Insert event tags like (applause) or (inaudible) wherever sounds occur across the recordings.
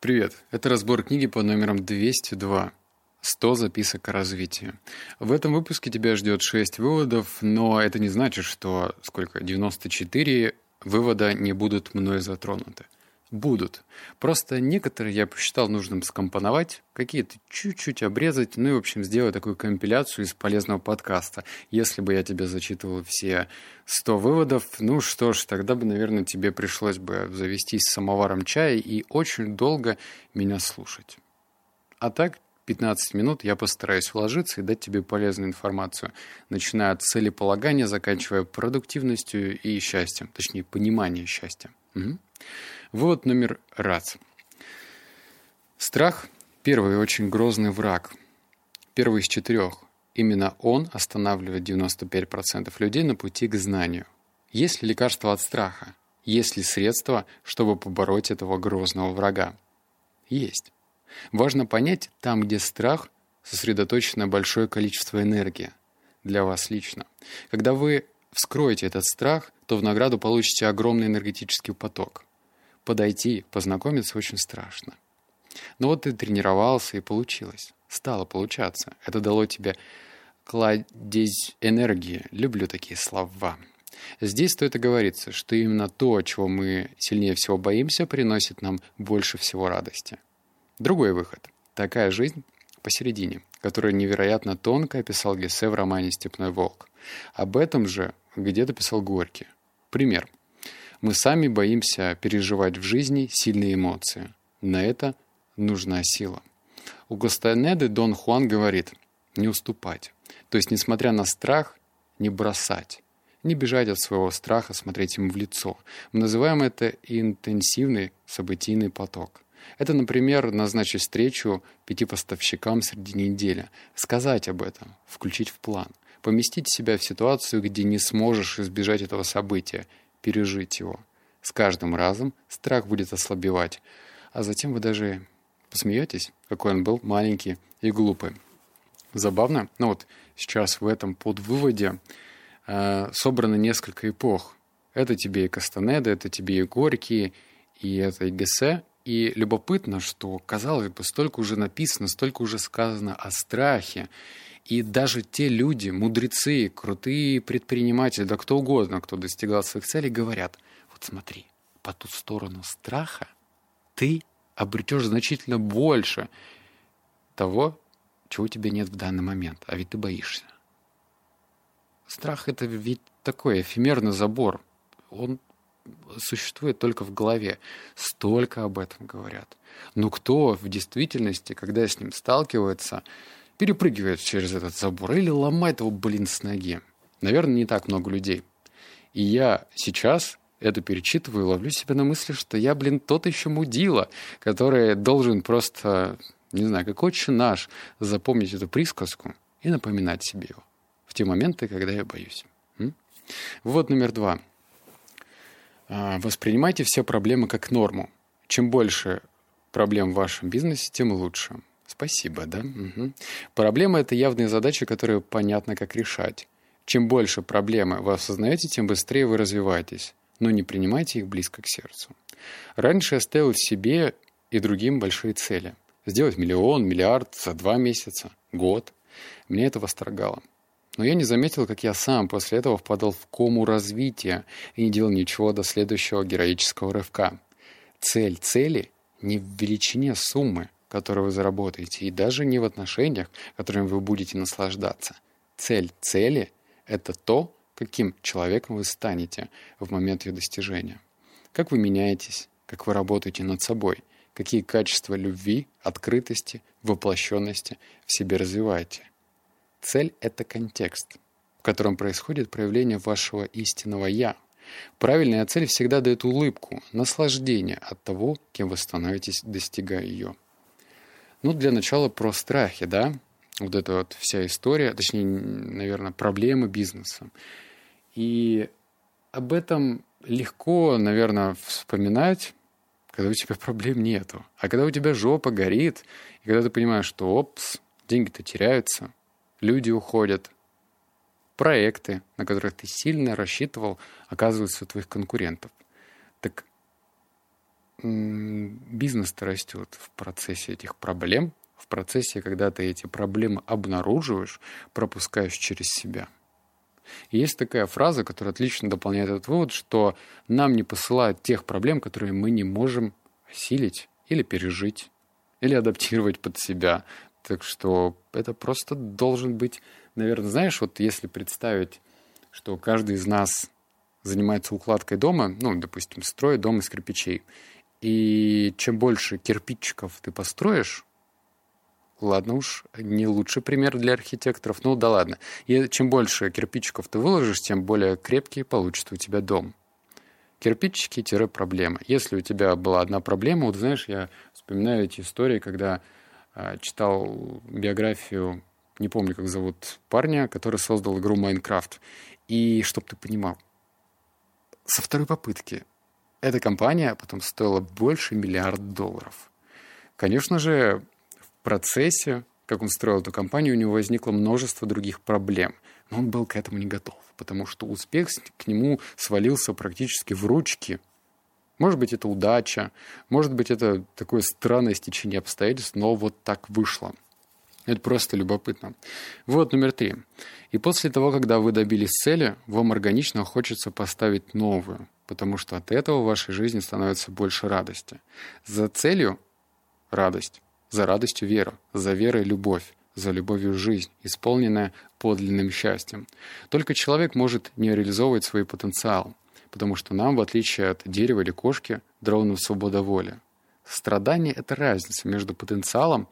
Привет, это разбор книги под номером 202 «100 записок о развитии». В этом выпуске тебя ждет 6 выводов, но это не значит, что сколько, 94 вывода не будут мной затронуты будут. Просто некоторые я посчитал нужным скомпоновать, какие-то чуть-чуть обрезать, ну и, в общем, сделать такую компиляцию из полезного подкаста. Если бы я тебе зачитывал все 100 выводов, ну что ж, тогда бы, наверное, тебе пришлось бы завестись самоваром чая и очень долго меня слушать. А так, 15 минут я постараюсь вложиться и дать тебе полезную информацию, начиная от целеполагания, заканчивая продуктивностью и счастьем, точнее, пониманием счастья. Угу. Вывод номер раз. Страх – первый очень грозный враг. Первый из четырех. Именно он останавливает 95% людей на пути к знанию. Есть ли лекарство от страха? Есть ли средства, чтобы побороть этого грозного врага? Есть. Важно понять, там, где страх, сосредоточено большое количество энергии для вас лично. Когда вы вскроете этот страх, то в награду получите огромный энергетический поток подойти, познакомиться очень страшно. Но вот ты тренировался и получилось. Стало получаться. Это дало тебе кладезь энергии. Люблю такие слова. Здесь стоит оговориться, что именно то, чего мы сильнее всего боимся, приносит нам больше всего радости. Другой выход. Такая жизнь посередине, которую невероятно тонко описал Гессе в романе «Степной волк». Об этом же где-то писал Горький. Пример. Мы сами боимся переживать в жизни сильные эмоции. На это нужна сила. У Кастанеды Дон Хуан говорит «не уступать». То есть, несмотря на страх, не бросать. Не бежать от своего страха, смотреть ему в лицо. Мы называем это интенсивный событийный поток. Это, например, назначить встречу пяти поставщикам среди недели, сказать об этом, включить в план, поместить себя в ситуацию, где не сможешь избежать этого события, пережить его. С каждым разом страх будет ослабевать, а затем вы даже посмеетесь, какой он был маленький и глупый. Забавно, но вот сейчас в этом подвыводе э, собрано несколько эпох. Это тебе и Кастанеда, это тебе и Горький, и это и Гессе. И любопытно, что, казалось бы, столько уже написано, столько уже сказано о страхе. И даже те люди, мудрецы, крутые предприниматели, да кто угодно, кто достигал своих целей, говорят, вот смотри, по ту сторону страха ты обретешь значительно больше того, чего у тебя нет в данный момент, а ведь ты боишься. Страх — это ведь такой эфемерный забор. Он существует только в голове. Столько об этом говорят. Но кто в действительности, когда с ним сталкивается, перепрыгивает через этот забор или ломает его, блин, с ноги. Наверное, не так много людей. И я сейчас это перечитываю и ловлю себя на мысли, что я, блин, тот еще мудила, который должен просто, не знаю, как отче наш, запомнить эту присказку и напоминать себе его в те моменты, когда я боюсь. М? Вот номер два. А, воспринимайте все проблемы как норму. Чем больше проблем в вашем бизнесе, тем лучше. Спасибо, да? Угу. Проблема — это явные задачи, которые понятно, как решать. Чем больше проблемы вы осознаете, тем быстрее вы развиваетесь. Но не принимайте их близко к сердцу. Раньше я ставил себе и другим большие цели. Сделать миллион, миллиард за два месяца, год. Мне это восторгало. Но я не заметил, как я сам после этого впадал в кому развития и не делал ничего до следующего героического рывка. Цель цели не в величине суммы, которую вы заработаете, и даже не в отношениях, которыми вы будете наслаждаться. Цель цели — это то, каким человеком вы станете в момент ее достижения. Как вы меняетесь, как вы работаете над собой, какие качества любви, открытости, воплощенности в себе развиваете. Цель — это контекст, в котором происходит проявление вашего истинного «я». Правильная цель всегда дает улыбку, наслаждение от того, кем вы становитесь, достигая ее. Ну, для начала про страхи, да, вот эта вот вся история, точнее, наверное, проблемы бизнеса. И об этом легко, наверное, вспоминать, когда у тебя проблем нету. А когда у тебя жопа горит, и когда ты понимаешь, что опс, деньги-то теряются, люди уходят, проекты, на которых ты сильно рассчитывал, оказываются у твоих конкурентов. Бизнес-то растет в процессе этих проблем, в процессе, когда ты эти проблемы обнаруживаешь, пропускаешь через себя. И есть такая фраза, которая отлично дополняет этот вывод, что нам не посылают тех проблем, которые мы не можем осилить или пережить, или адаптировать под себя. Так что это просто должен быть, наверное, знаешь, вот если представить, что каждый из нас занимается укладкой дома, ну, допустим, строит дом из кирпичей, и чем больше кирпичиков ты построишь, ладно уж, не лучший пример для архитекторов, ну да ладно. И чем больше кирпичиков ты выложишь, тем более крепкий получится у тебя дом. Кирпичики-проблема. Если у тебя была одна проблема, вот знаешь, я вспоминаю эти истории, когда э, читал биографию, не помню, как зовут парня, который создал игру Майнкрафт. И чтоб ты понимал, со второй попытки эта компания потом стоила больше миллиарда долларов. Конечно же, в процессе, как он строил эту компанию, у него возникло множество других проблем. Но он был к этому не готов, потому что успех к нему свалился практически в ручки. Может быть, это удача, может быть, это такое странное стечение обстоятельств, но вот так вышло. Это просто любопытно. Вот номер три. И после того, когда вы добились цели, вам органично хочется поставить новую – потому что от этого в вашей жизни становится больше радости. За целью — радость, за радостью — вера, за верой — любовь, за любовью — жизнь, исполненная подлинным счастьем. Только человек может не реализовывать свой потенциал, потому что нам, в отличие от дерева или кошки, дровна свобода воли. Страдание — это разница между потенциалом,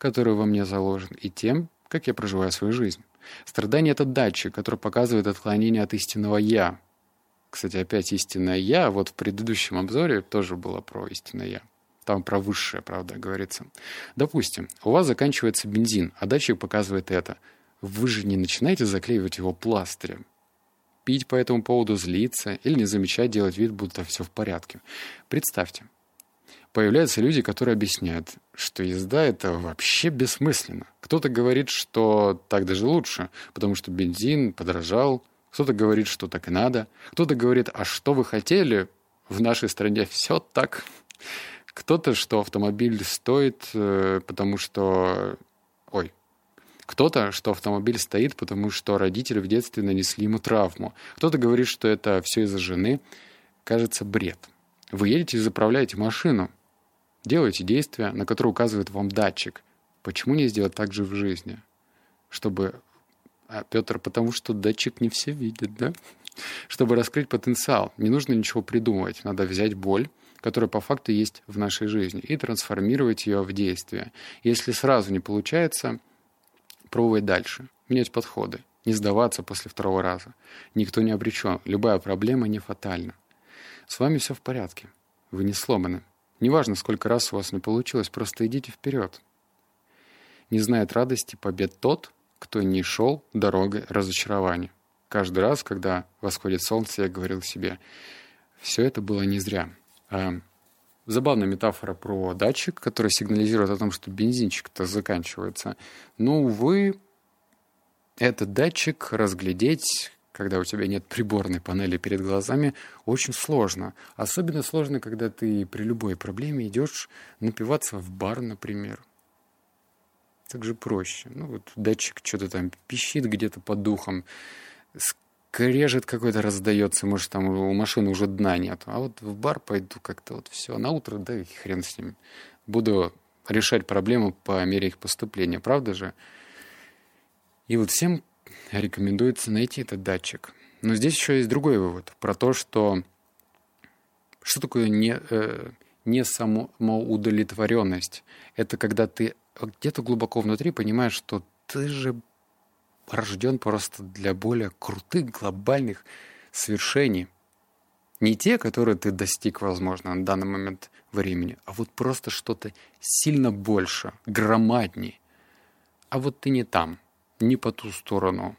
который во мне заложен, и тем, как я проживаю свою жизнь. Страдание — это датчик, который показывает отклонение от истинного «я», кстати, опять истинное «я». Вот в предыдущем обзоре тоже было про истинное «я». Там про высшее, правда, говорится. Допустим, у вас заканчивается бензин, а датчик показывает это. Вы же не начинаете заклеивать его пластырем. Пить по этому поводу злиться или не замечать, делать вид, будто все в порядке. Представьте, появляются люди, которые объясняют, что езда — это вообще бессмысленно. Кто-то говорит, что так даже лучше, потому что бензин подорожал, кто-то говорит, что так и надо. Кто-то говорит, а что вы хотели? В нашей стране все так. Кто-то, что автомобиль стоит, э, потому что... Ой. Кто-то, что автомобиль стоит, потому что родители в детстве нанесли ему травму. Кто-то говорит, что это все из-за жены. Кажется, бред. Вы едете и заправляете машину. Делаете действия, на которые указывает вам датчик. Почему не сделать так же в жизни? Чтобы а Петр, потому что датчик не все видит, да? Чтобы раскрыть потенциал, не нужно ничего придумывать. Надо взять боль, которая по факту есть в нашей жизни, и трансформировать ее в действие. Если сразу не получается, пробовать дальше, менять подходы, не сдаваться после второго раза. Никто не обречен, любая проблема не фатальна. С вами все в порядке, вы не сломаны. Неважно, сколько раз у вас не получилось, просто идите вперед. Не знает радости побед тот, кто не шел дорогой разочарования. Каждый раз, когда восходит солнце, я говорил себе, все это было не зря. А, забавная метафора про датчик, который сигнализирует о том, что бензинчик-то заканчивается. Но, увы, этот датчик разглядеть, когда у тебя нет приборной панели перед глазами, очень сложно. Особенно сложно, когда ты при любой проблеме идешь напиваться в бар, например так же проще. Ну, вот датчик что-то там пищит где-то под духом, скрежет какой-то раздается, может, там у машины уже дна нет. А вот в бар пойду как-то вот все. На утро, да и хрен с ним. Буду решать проблемы по мере их поступления, правда же? И вот всем рекомендуется найти этот датчик. Но здесь еще есть другой вывод про то, что что такое не, э, не самоудовлетворенность. Это когда ты где-то глубоко внутри понимаешь, что ты же рожден просто для более крутых глобальных свершений. Не те, которые ты достиг, возможно, на данный момент времени, а вот просто что-то сильно больше, громаднее. А вот ты не там, не по ту сторону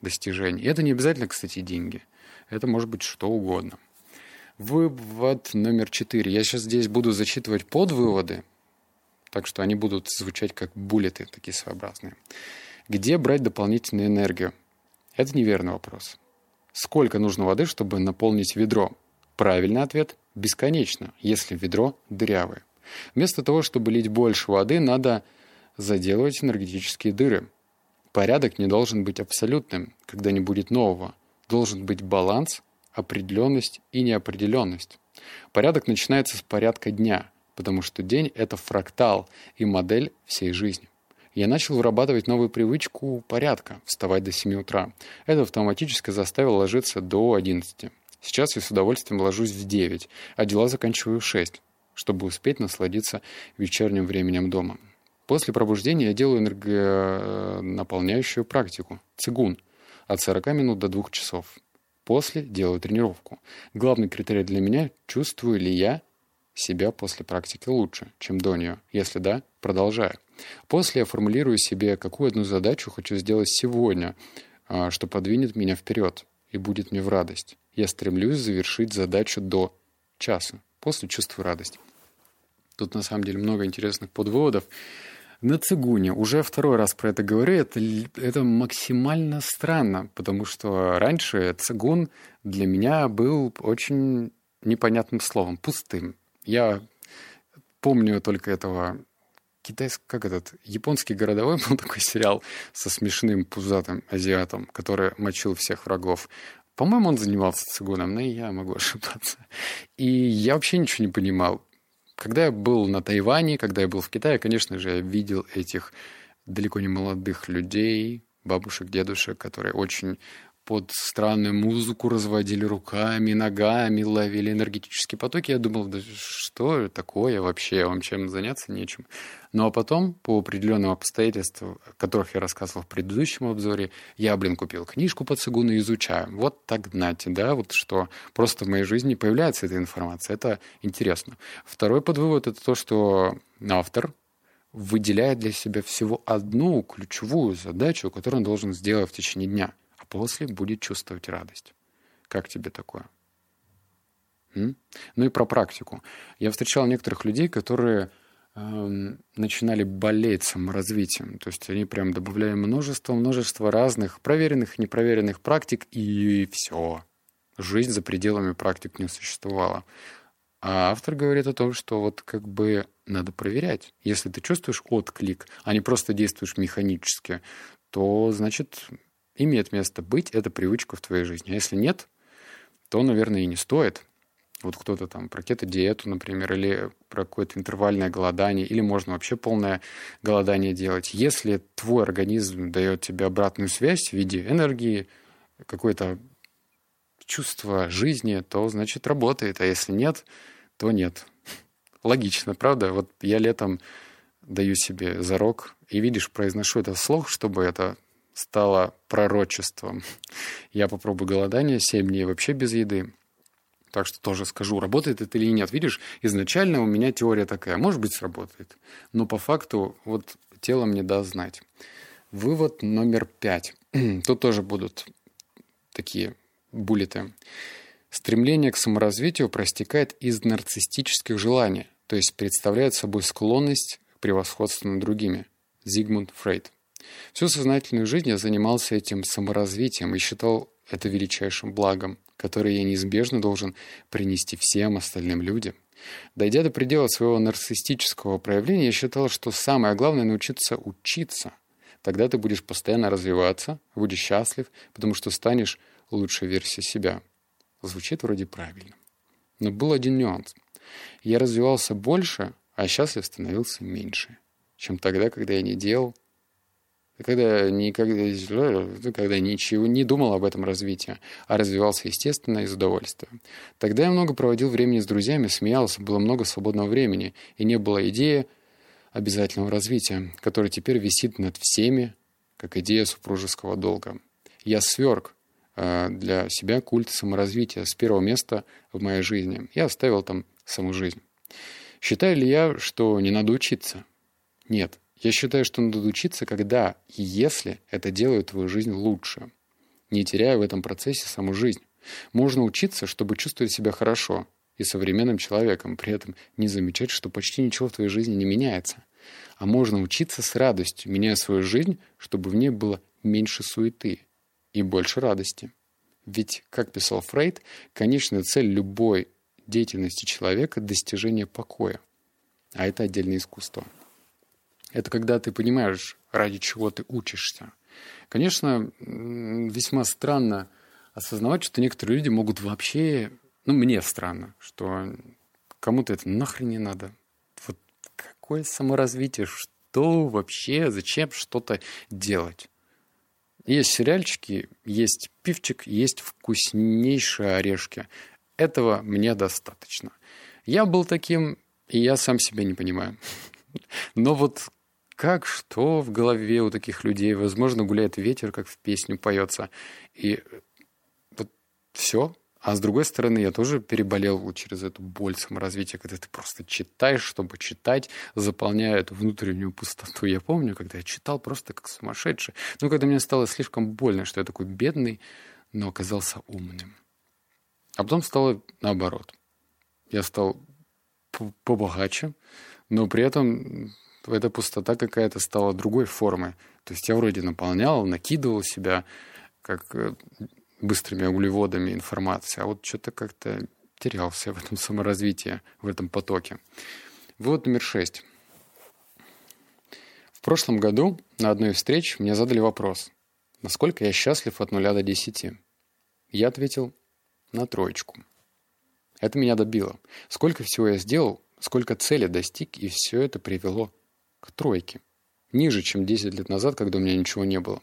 достижений. И это не обязательно, кстати, деньги. Это может быть что угодно. Вывод номер четыре. Я сейчас здесь буду зачитывать подвыводы, так что они будут звучать как буллеты, такие своеобразные. Где брать дополнительную энергию? Это неверный вопрос. Сколько нужно воды, чтобы наполнить ведро? Правильный ответ бесконечно, если ведро дырявое. Вместо того, чтобы лить больше воды, надо заделывать энергетические дыры. Порядок не должен быть абсолютным, когда не будет нового. Должен быть баланс, определенность и неопределенность. Порядок начинается с порядка дня, потому что день — это фрактал и модель всей жизни. Я начал вырабатывать новую привычку порядка — вставать до 7 утра. Это автоматически заставило ложиться до 11. Сейчас я с удовольствием ложусь в 9, а дела заканчиваю в 6, чтобы успеть насладиться вечерним временем дома. После пробуждения я делаю энергонаполняющую практику – цигун – от 40 минут до 2 часов. После делаю тренировку. Главный критерий для меня – чувствую ли я себя после практики лучше, чем до нее. Если да, продолжаю. После я формулирую себе, какую одну задачу хочу сделать сегодня, а, что подвинет меня вперед и будет мне в радость. Я стремлюсь завершить задачу до часа. После чувствую радость. Тут на самом деле много интересных подводов. На цигуне уже второй раз про это говорю. Это, это максимально странно, потому что раньше цигун для меня был очень непонятным словом, пустым. Я помню только этого китайский, как этот, японский городовой (laughs) был такой сериал со смешным пузатым азиатом, который мочил всех врагов. По-моему, он занимался цигуном, но я могу (laughs) ошибаться. И я вообще ничего не понимал. Когда я был на Тайване, когда я был в Китае, конечно же, я видел этих далеко не молодых людей, бабушек, дедушек, которые очень под странную музыку разводили руками, ногами, ловили энергетические потоки. Я думал, да что такое вообще, вам чем заняться нечем. Ну а потом, по определенным обстоятельствам, о которых я рассказывал в предыдущем обзоре, я, блин, купил книжку по цигуну и изучаю. Вот так, знаете, да, вот что просто в моей жизни появляется эта информация. Это интересно. Второй подвывод — это то, что автор выделяет для себя всего одну ключевую задачу, которую он должен сделать в течение дня — а после будет чувствовать радость. Как тебе такое? М? Ну и про практику. Я встречал некоторых людей, которые э, начинали болеть саморазвитием. То есть они прям добавляли множество, множество разных проверенных непроверенных практик, и все. Жизнь за пределами практик не существовала. А автор говорит о том, что вот как бы надо проверять. Если ты чувствуешь отклик, а не просто действуешь механически, то, значит, имеет место быть эта привычка в твоей жизни. А если нет, то, наверное, и не стоит. Вот кто-то там про кето-диету, например, или про какое-то интервальное голодание, или можно вообще полное голодание делать. Если твой организм дает тебе обратную связь в виде энергии, какое-то чувство жизни, то значит работает. А если нет, то нет. (laughs) Логично, правда? Вот я летом даю себе зарок, и видишь, произношу это слух, чтобы это стало пророчеством. Я попробую голодание 7 дней вообще без еды. Так что тоже скажу, работает это или нет. Видишь, изначально у меня теория такая, может быть, сработает. Но по факту вот тело мне даст знать. Вывод номер пять. (clears throat) Тут тоже будут такие буллеты. Стремление к саморазвитию простекает из нарциссических желаний, то есть представляет собой склонность к превосходству над другими. Зигмунд Фрейд. Всю сознательную жизнь я занимался этим саморазвитием и считал это величайшим благом, которое я неизбежно должен принести всем остальным людям. Дойдя до предела своего нарциссического проявления, я считал, что самое главное — научиться учиться. Тогда ты будешь постоянно развиваться, будешь счастлив, потому что станешь лучшей версией себя. Звучит вроде правильно. Но был один нюанс. Я развивался больше, а счастлив становился меньше, чем тогда, когда я не делал когда, никогда, когда ничего не думал об этом развитии, а развивался естественно из удовольствия. Тогда я много проводил времени с друзьями, смеялся, было много свободного времени, и не было идеи обязательного развития, которая теперь висит над всеми, как идея супружеского долга. Я сверг э, для себя культ саморазвития с первого места в моей жизни. Я оставил там саму жизнь. Считаю ли я, что не надо учиться? Нет. Я считаю, что надо учиться, когда и если это делает твою жизнь лучше, не теряя в этом процессе саму жизнь. Можно учиться, чтобы чувствовать себя хорошо и современным человеком, при этом не замечать, что почти ничего в твоей жизни не меняется. А можно учиться с радостью, меняя свою жизнь, чтобы в ней было меньше суеты и больше радости. Ведь, как писал Фрейд, конечная цель любой деятельности человека достижение покоя. А это отдельное искусство. Это когда ты понимаешь, ради чего ты учишься. Конечно, весьма странно осознавать, что некоторые люди могут вообще... Ну, мне странно, что кому-то это нахрен не надо. Вот какое саморазвитие, что вообще, зачем что-то делать? Есть сериальчики, есть пивчик, есть вкуснейшие орешки. Этого мне достаточно. Я был таким, и я сам себя не понимаю. (laughs) Но вот как, что в голове у таких людей? Возможно, гуляет ветер, как в песню поется. И вот все. А с другой стороны, я тоже переболел через эту боль саморазвития, когда ты просто читаешь, чтобы читать, заполняя эту внутреннюю пустоту. Я помню, когда я читал просто как сумасшедший. Но когда мне стало слишком больно, что я такой бедный, но оказался умным. А потом стало наоборот. Я стал побогаче, но при этом эта пустота какая-то стала другой формы. То есть я вроде наполнял, накидывал себя, как э, быстрыми углеводами информации, а вот что-то как-то терялся в этом (laughs) саморазвитии, в этом потоке. Вывод номер шесть. В прошлом году на одной из встреч мне задали вопрос, насколько я счастлив от нуля до десяти. Я ответил на троечку. Это меня добило. Сколько всего я сделал, сколько цели достиг, и все это привело к тройке. Ниже, чем 10 лет назад, когда у меня ничего не было.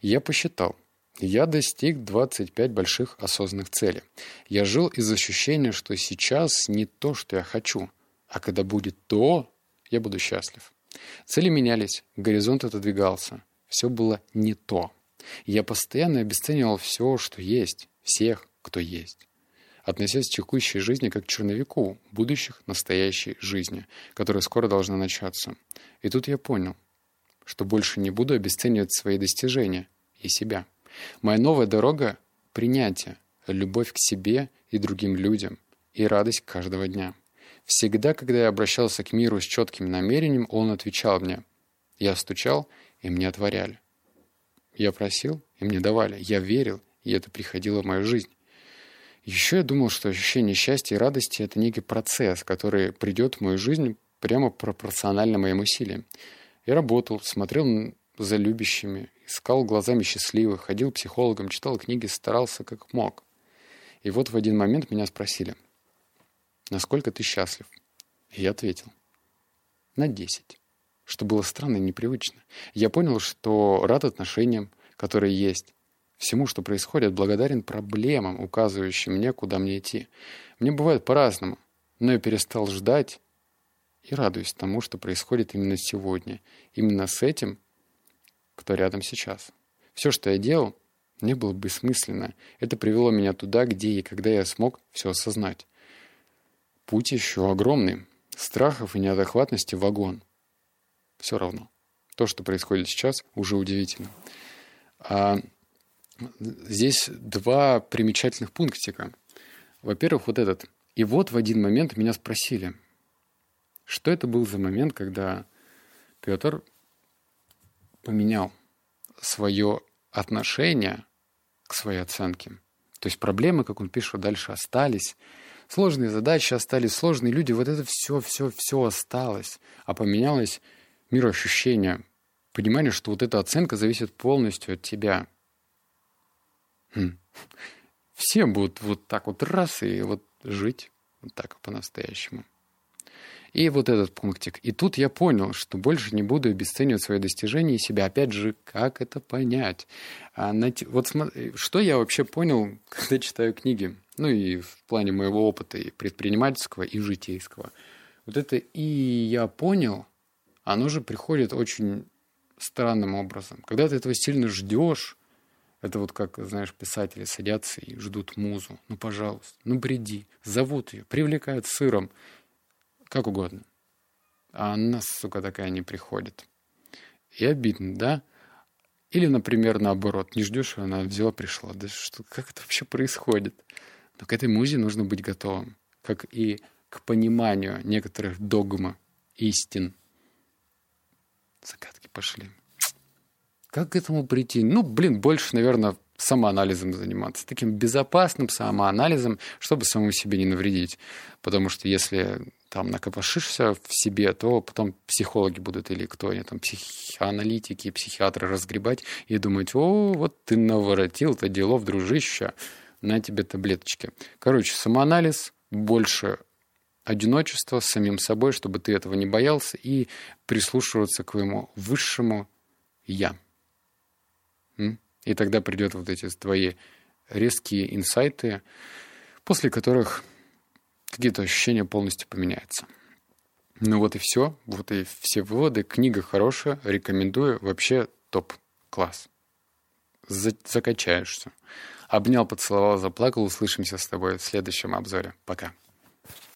Я посчитал – я достиг 25 больших осознанных целей. Я жил из ощущения, что сейчас не то, что я хочу, а когда будет то, я буду счастлив. Цели менялись, горизонт отодвигался. Все было не то. Я постоянно обесценивал все, что есть, всех, кто есть. Относясь к текущей жизни как к черновику будущих настоящей жизни, которая скоро должна начаться. И тут я понял, что больше не буду обесценивать свои достижения и себя. Моя новая дорога — принятие, любовь к себе и другим людям и радость каждого дня. Всегда, когда я обращался к миру с четким намерением, он отвечал мне. Я стучал, и мне отворяли. Я просил, и мне давали. Я верил, и это приходило в мою жизнь. Еще я думал, что ощущение счастья и радости — это некий процесс, который придет в мою жизнь прямо пропорционально моим усилиям. Я работал, смотрел за любящими, искал глазами счастливых, ходил к психологам, читал книги, старался как мог. И вот в один момент меня спросили, насколько ты счастлив? И я ответил, на 10. Что было странно и непривычно. Я понял, что рад отношениям, которые есть, всему, что происходит, благодарен проблемам, указывающим мне, куда мне идти. Мне бывает по-разному, но я перестал ждать и радуюсь тому, что происходит именно сегодня. Именно с этим кто рядом сейчас. Все, что я делал, не было бессмысленно. Это привело меня туда, где и когда я смог все осознать. Путь еще огромный. Страхов и неадекватности вагон. Все равно. То, что происходит сейчас, уже удивительно. А здесь два примечательных пунктика. Во-первых, вот этот. И вот в один момент меня спросили, что это был за момент, когда Петр поменял свое отношение к своей оценке. То есть проблемы, как он пишет дальше, остались. Сложные задачи остались, сложные люди. Вот это все, все, все осталось. А поменялось мироощущение. Понимание, что вот эта оценка зависит полностью от тебя. Все будут вот так вот раз и вот жить вот так по-настоящему. И вот этот пунктик. И тут я понял, что больше не буду обесценивать свои достижения и себя. Опять же, как это понять? А, вот что я вообще понял, (laughs) когда читаю книги? Ну и в плане моего опыта и предпринимательского, и житейского. Вот это «и я понял», оно же приходит очень странным образом. Когда ты этого сильно ждешь, это вот как, знаешь, писатели садятся и ждут музу. Ну, пожалуйста, ну, бреди. Зовут ее, привлекают сыром как угодно. А она, сука, такая не приходит. И обидно, да? Или, например, наоборот, не ждешь, она взяла, пришла. Да что, как это вообще происходит? Но к этой музе нужно быть готовым. Как и к пониманию некоторых догм, истин. Загадки пошли. Как к этому прийти? Ну, блин, больше, наверное, самоанализом заниматься, таким безопасным самоанализом, чтобы самому себе не навредить. Потому что если там накопошишься в себе, то потом психологи будут или кто они там, психоаналитики, психиатры разгребать и думать, о, вот ты наворотил-то делов, дружище, на тебе таблеточки. Короче, самоанализ, больше одиночества с самим собой, чтобы ты этого не боялся, и прислушиваться к твоему высшему «я». И тогда придет вот эти твои резкие инсайты, после которых какие-то ощущения полностью поменяются. Ну вот и все. Вот и все выводы. Книга хорошая, рекомендую. Вообще топ-класс. Закачаешься. Обнял, поцеловал, заплакал. Услышимся с тобой в следующем обзоре. Пока.